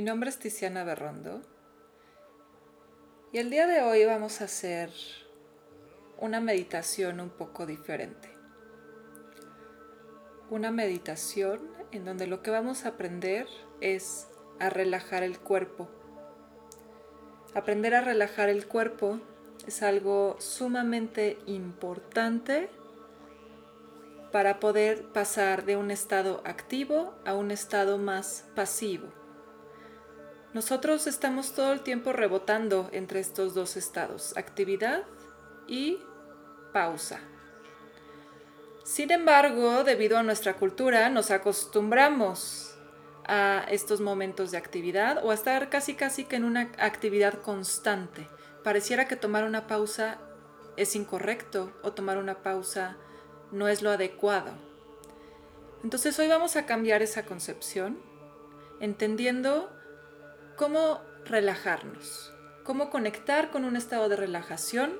Mi nombre es Tiziana Berrondo y el día de hoy vamos a hacer una meditación un poco diferente. Una meditación en donde lo que vamos a aprender es a relajar el cuerpo. Aprender a relajar el cuerpo es algo sumamente importante para poder pasar de un estado activo a un estado más pasivo. Nosotros estamos todo el tiempo rebotando entre estos dos estados, actividad y pausa. Sin embargo, debido a nuestra cultura, nos acostumbramos a estos momentos de actividad o a estar casi casi que en una actividad constante. Pareciera que tomar una pausa es incorrecto o tomar una pausa no es lo adecuado. Entonces hoy vamos a cambiar esa concepción, entendiendo cómo relajarnos, cómo conectar con un estado de relajación.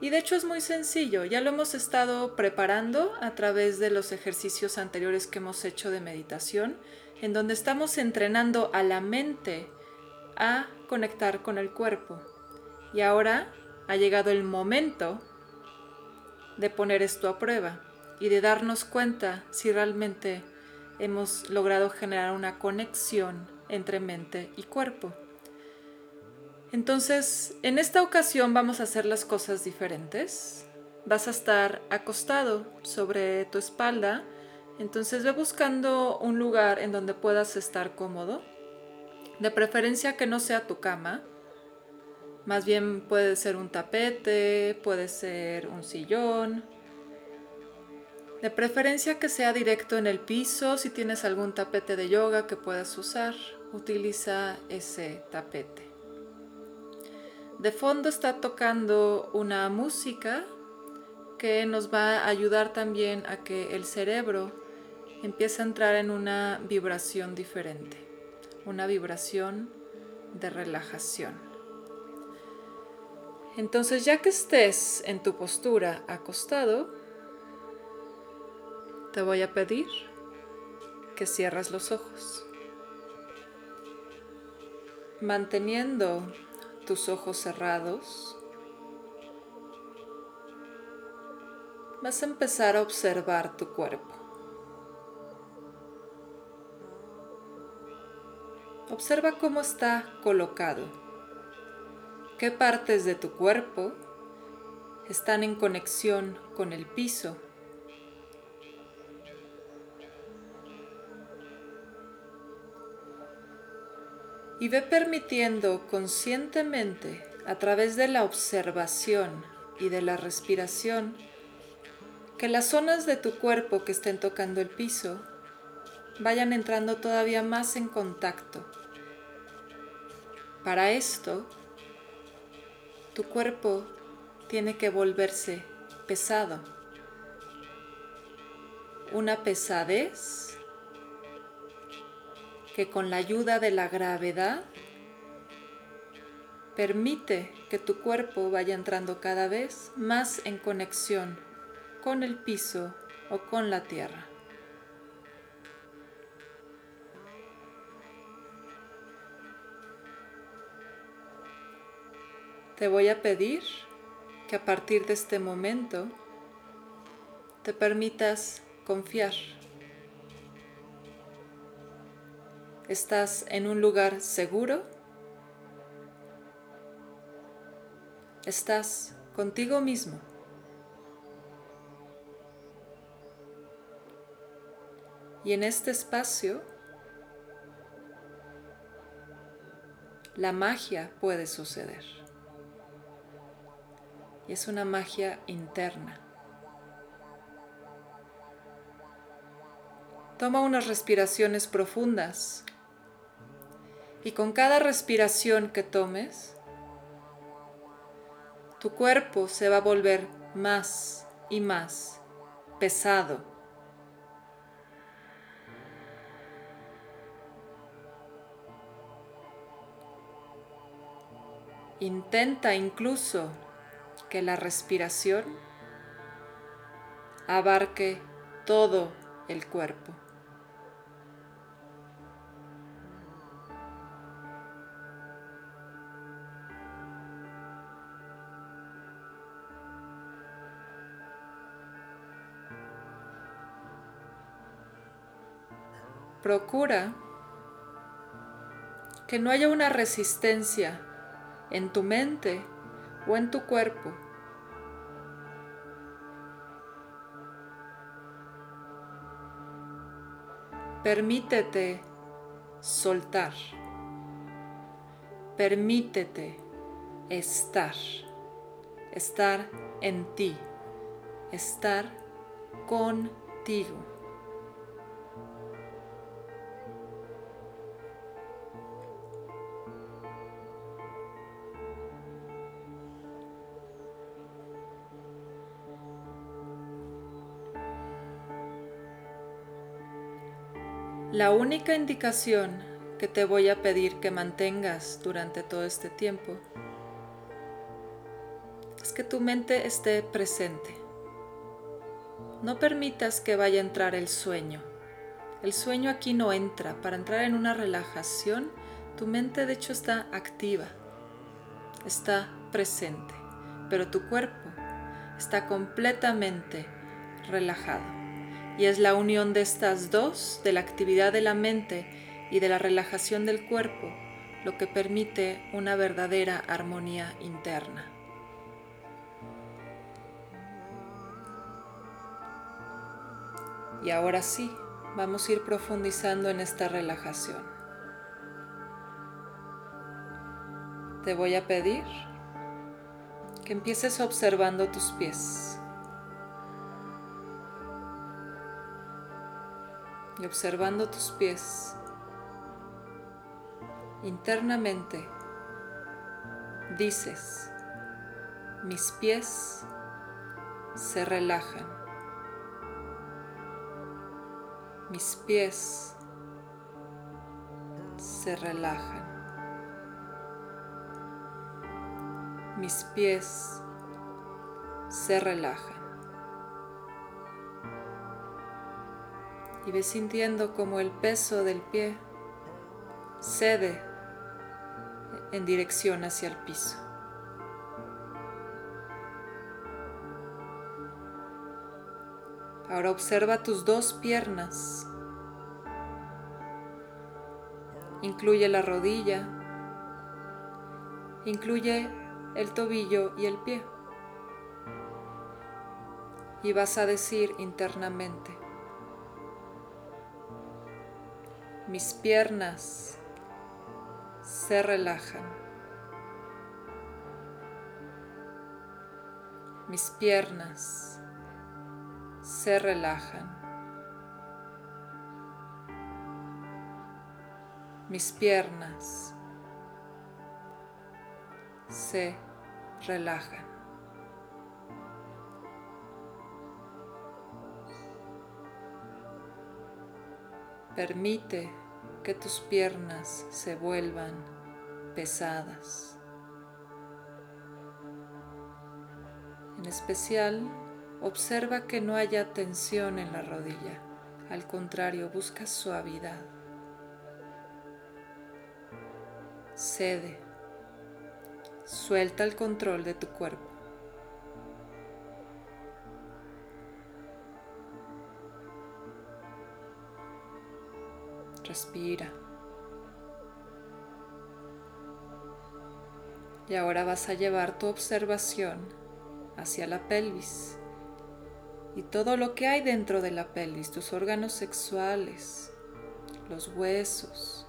Y de hecho es muy sencillo, ya lo hemos estado preparando a través de los ejercicios anteriores que hemos hecho de meditación, en donde estamos entrenando a la mente a conectar con el cuerpo. Y ahora ha llegado el momento de poner esto a prueba y de darnos cuenta si realmente hemos logrado generar una conexión entre mente y cuerpo. Entonces, en esta ocasión vamos a hacer las cosas diferentes. Vas a estar acostado sobre tu espalda, entonces ve buscando un lugar en donde puedas estar cómodo, de preferencia que no sea tu cama, más bien puede ser un tapete, puede ser un sillón, de preferencia que sea directo en el piso, si tienes algún tapete de yoga que puedas usar utiliza ese tapete. De fondo está tocando una música que nos va a ayudar también a que el cerebro empiece a entrar en una vibración diferente, una vibración de relajación. Entonces ya que estés en tu postura acostado, te voy a pedir que cierres los ojos manteniendo tus ojos cerrados, vas a empezar a observar tu cuerpo. Observa cómo está colocado, qué partes de tu cuerpo están en conexión con el piso y ve permitiendo conscientemente a través de la observación y de la respiración que las zonas de tu cuerpo que estén tocando el piso vayan entrando todavía más en contacto. Para esto, tu cuerpo tiene que volverse pesado. Una pesadez que con la ayuda de la gravedad permite que tu cuerpo vaya entrando cada vez más en conexión con el piso o con la tierra. Te voy a pedir que a partir de este momento te permitas confiar ¿Estás en un lugar seguro? ¿Estás contigo mismo? Y en este espacio, la magia puede suceder. Y es una magia interna. Toma unas respiraciones profundas y con cada respiración que tomes, tu cuerpo se va a volver más y más pesado. Intenta incluso que la respiración abarque todo el cuerpo. Procura que no haya una resistencia en tu mente o en tu cuerpo. Permítete soltar. Permítete estar. Estar en ti. Estar contigo. La única indicación que te voy a pedir que mantengas durante todo este tiempo es que tu mente esté presente. No permitas que vaya a entrar el sueño. El sueño aquí no entra. Para entrar en una relajación, tu mente de hecho está activa, está presente, pero tu cuerpo está completamente relajado. Y es la unión de estas dos, de la actividad de la mente y de la relajación del cuerpo, lo que permite una verdadera armonía interna. Y ahora sí, vamos a ir profundizando en esta relajación. Te voy a pedir que empieces observando tus pies. Y observando tus pies internamente dices, mis pies se relajan, mis pies se relajan, mis pies se relajan. Y ves sintiendo como el peso del pie cede en dirección hacia el piso. Ahora observa tus dos piernas. Incluye la rodilla. Incluye el tobillo y el pie. Y vas a decir internamente, mis piernas se relajan. Mis piernas se relajan. Mis piernas se relajan. Permite que tus piernas se vuelvan pesadas. En especial, observa que no haya tensión en la rodilla. Al contrario, busca suavidad. Cede. Suelta el control de tu cuerpo. Respira. Y ahora vas a llevar tu observación hacia la pelvis y todo lo que hay dentro de la pelvis, tus órganos sexuales, los huesos,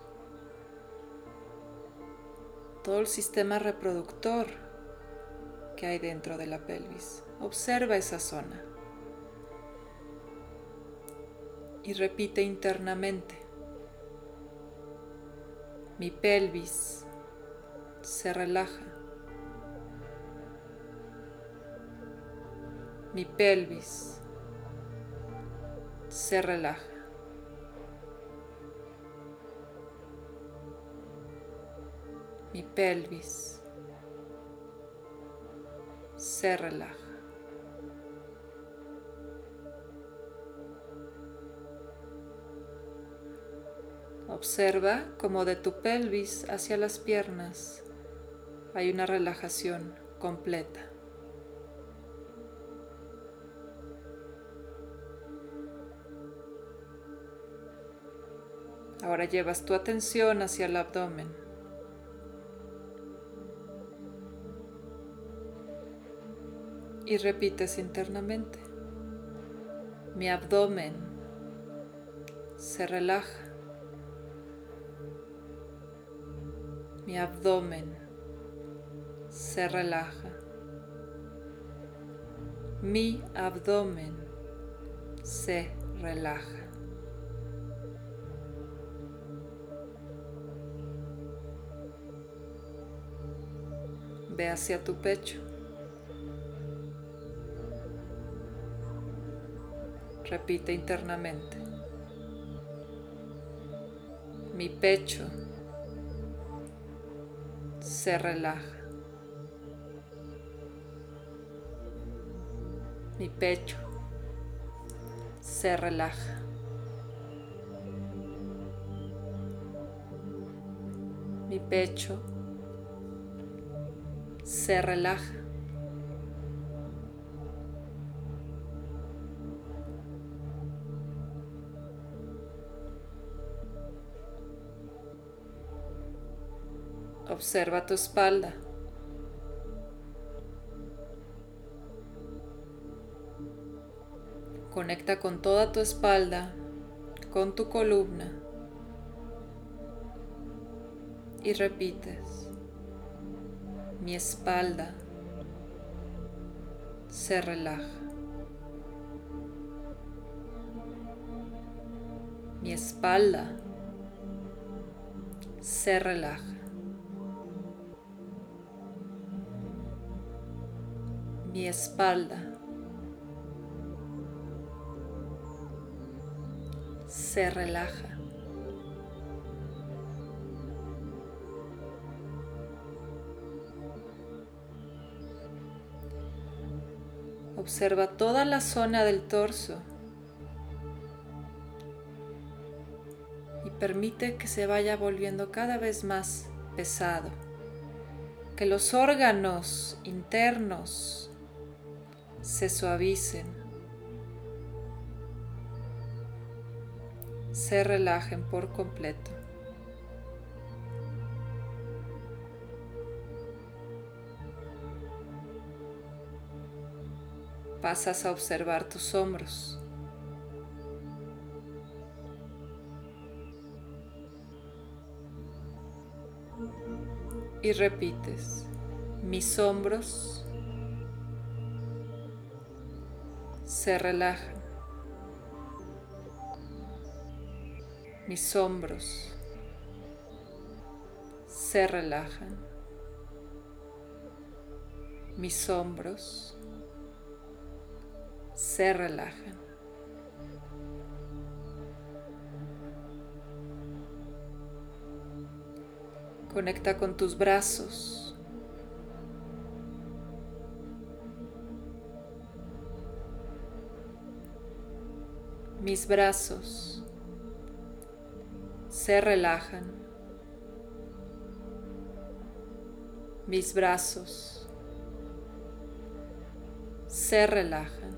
todo el sistema reproductor que hay dentro de la pelvis. Observa esa zona y repite internamente. Mi pelvis se relaja. Mi pelvis se relaja. Mi pelvis se relaja. Observa como de tu pelvis hacia las piernas hay una relajación completa. Ahora llevas tu atención hacia el abdomen. Y repites internamente. Mi abdomen se relaja. Mi abdomen se relaja. Mi abdomen se relaja. Ve hacia tu pecho. Repite internamente. Mi pecho se relaja. Mi pecho se relaja. Mi pecho se relaja. Observa tu espalda. Conecta con toda tu espalda, con tu columna y repites, mi espalda se relaja. Mi espalda se relaja. Mi espalda se relaja. Observa toda la zona del torso y permite que se vaya volviendo cada vez más pesado, que los órganos internos se suavicen se relajen por completo. Pasas a observar tus hombros. Y repites, mis hombros se relajan. mis hombros se relajan, mis hombros se relajan. Conecta con tus brazos. Mis brazos se relajan. Mis brazos se relajan.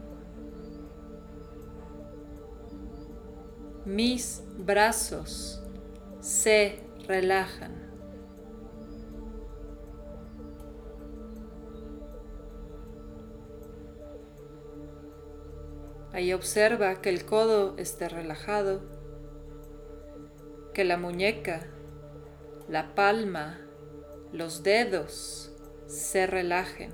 Mis brazos se relajan. Ahí observa que el codo esté relajado que la muñeca, la palma, los dedos se relajen.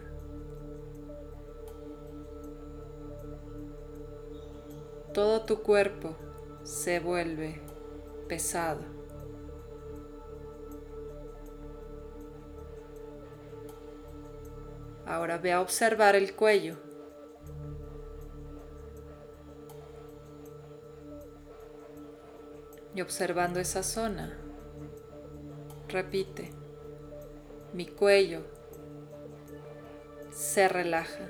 Todo tu cuerpo se vuelve pesado. Ahora ve a observar el cuello. Y observando esa zona, repite, mi cuello se relaja.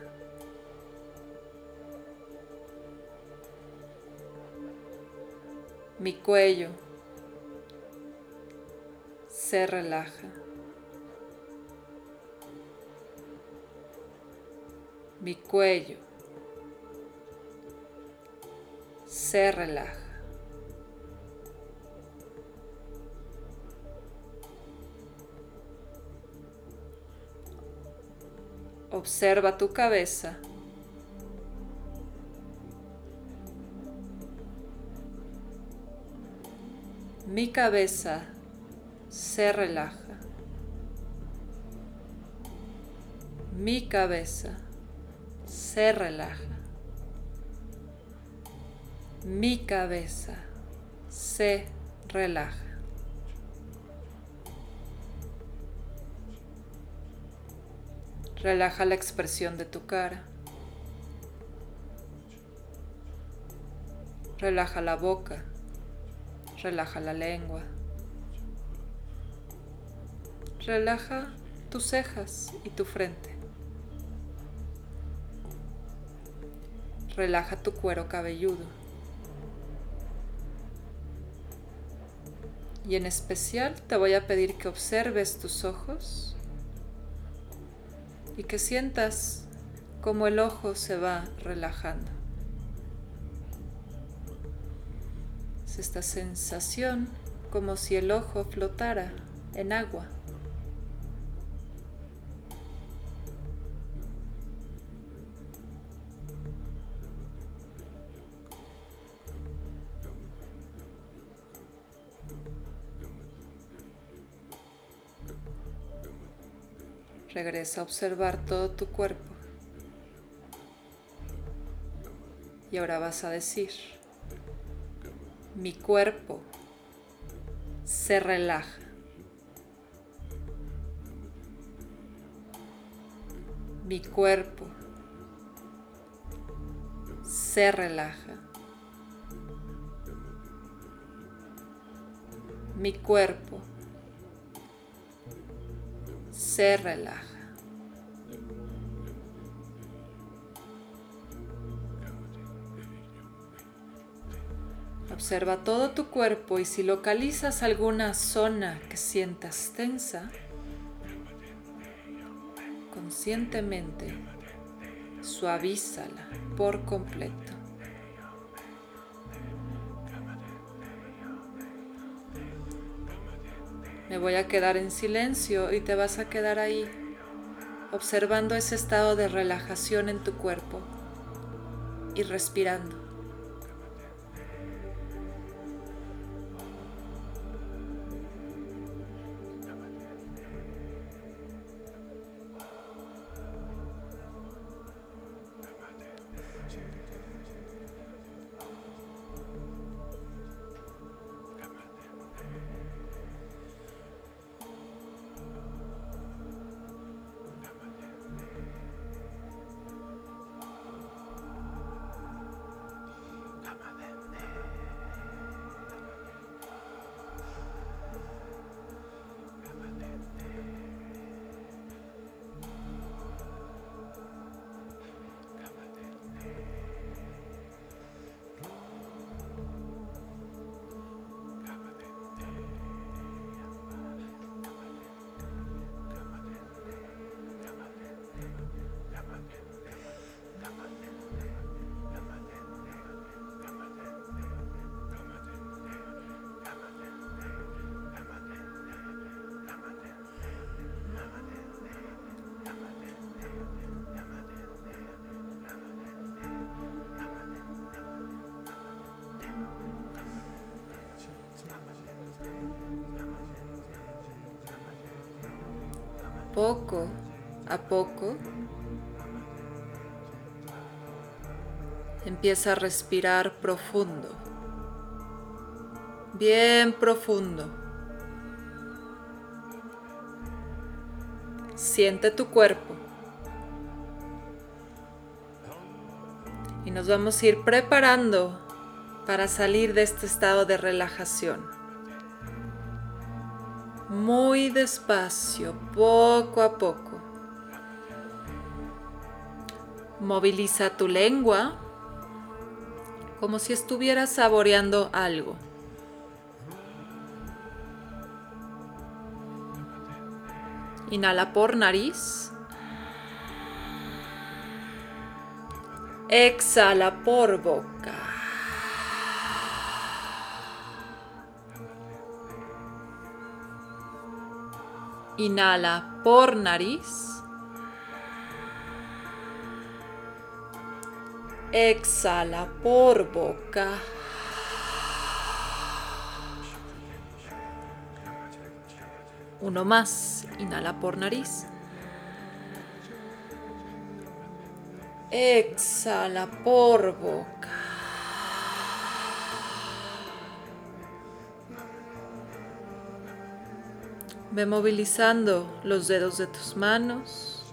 Mi cuello se relaja. Mi cuello se relaja. Observa tu cabeza. Mi cabeza se relaja. Mi cabeza se relaja. Mi cabeza se relaja. Relaja la expresión de tu cara. Relaja la boca. Relaja la lengua. Relaja tus cejas y tu frente. Relaja tu cuero cabelludo. Y en especial te voy a pedir que observes tus ojos y que sientas cómo el ojo se va relajando. Es esta sensación como si el ojo flotara en agua. Regresa a observar todo tu cuerpo. Y ahora vas a decir, mi cuerpo se relaja. Mi cuerpo se relaja. Mi cuerpo se relaja. Observa todo tu cuerpo y si localizas alguna zona que sientas tensa, conscientemente suavízala por completo. Me voy a quedar en silencio y te vas a quedar ahí, observando ese estado de relajación en tu cuerpo y respirando. Poco a poco empieza a respirar profundo, bien profundo. Siente tu cuerpo. Y nos vamos a ir preparando para salir de este estado de relajación muy despacio, poco a poco. Moviliza tu lengua como si estuvieras saboreando algo. Inhala por nariz. Exhala por boca. Inhala por nariz. Exhala por boca. Uno más. Inhala por nariz. Exhala por boca. Ve movilizando los dedos de tus manos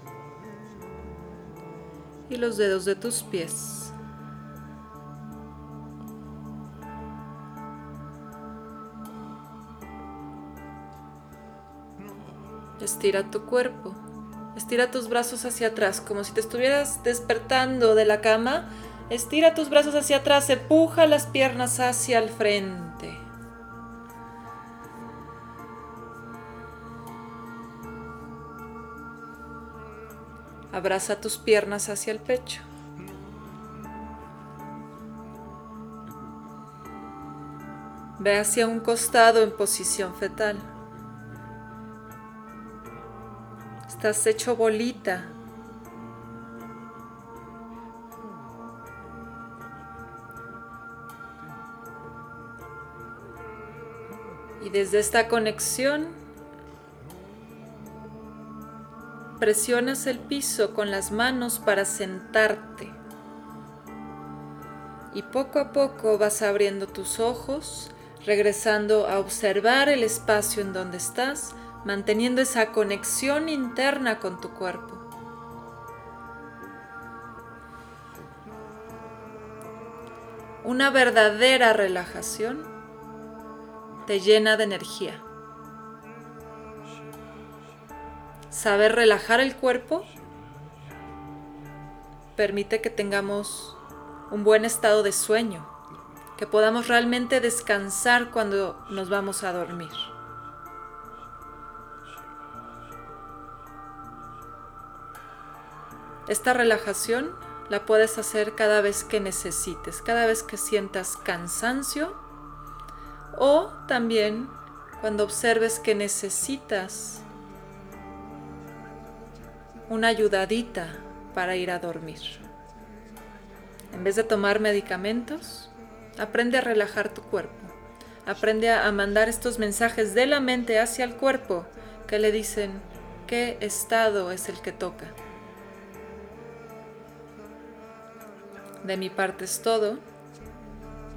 y los dedos de tus pies. Estira tu cuerpo. Estira tus brazos hacia atrás, como si te estuvieras despertando de la cama. Estira tus brazos hacia atrás, empuja las piernas hacia el frente. Abraza tus piernas hacia el pecho. Ve hacia un costado en posición fetal. Estás hecho bolita. Y desde esta conexión presionas el piso con las manos para sentarte. Y poco a poco vas abriendo tus ojos, regresando a observar el espacio en donde estás manteniendo esa conexión interna con tu cuerpo. Una verdadera relajación te llena de energía. Saber relajar el cuerpo permite que tengamos un buen estado de sueño, que podamos realmente descansar cuando nos vamos a dormir. Esta relajación la puedes hacer cada vez que necesites, cada vez que sientas cansancio o también cuando observes que necesitas una ayudadita para ir a dormir. En vez de tomar medicamentos, aprende a relajar tu cuerpo. Aprende a mandar estos mensajes de la mente hacia el cuerpo que le dicen qué estado es el que toca. De mi parte es todo.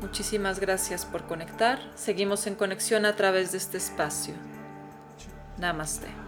Muchísimas gracias por conectar. Seguimos en conexión a través de este espacio. Namaste.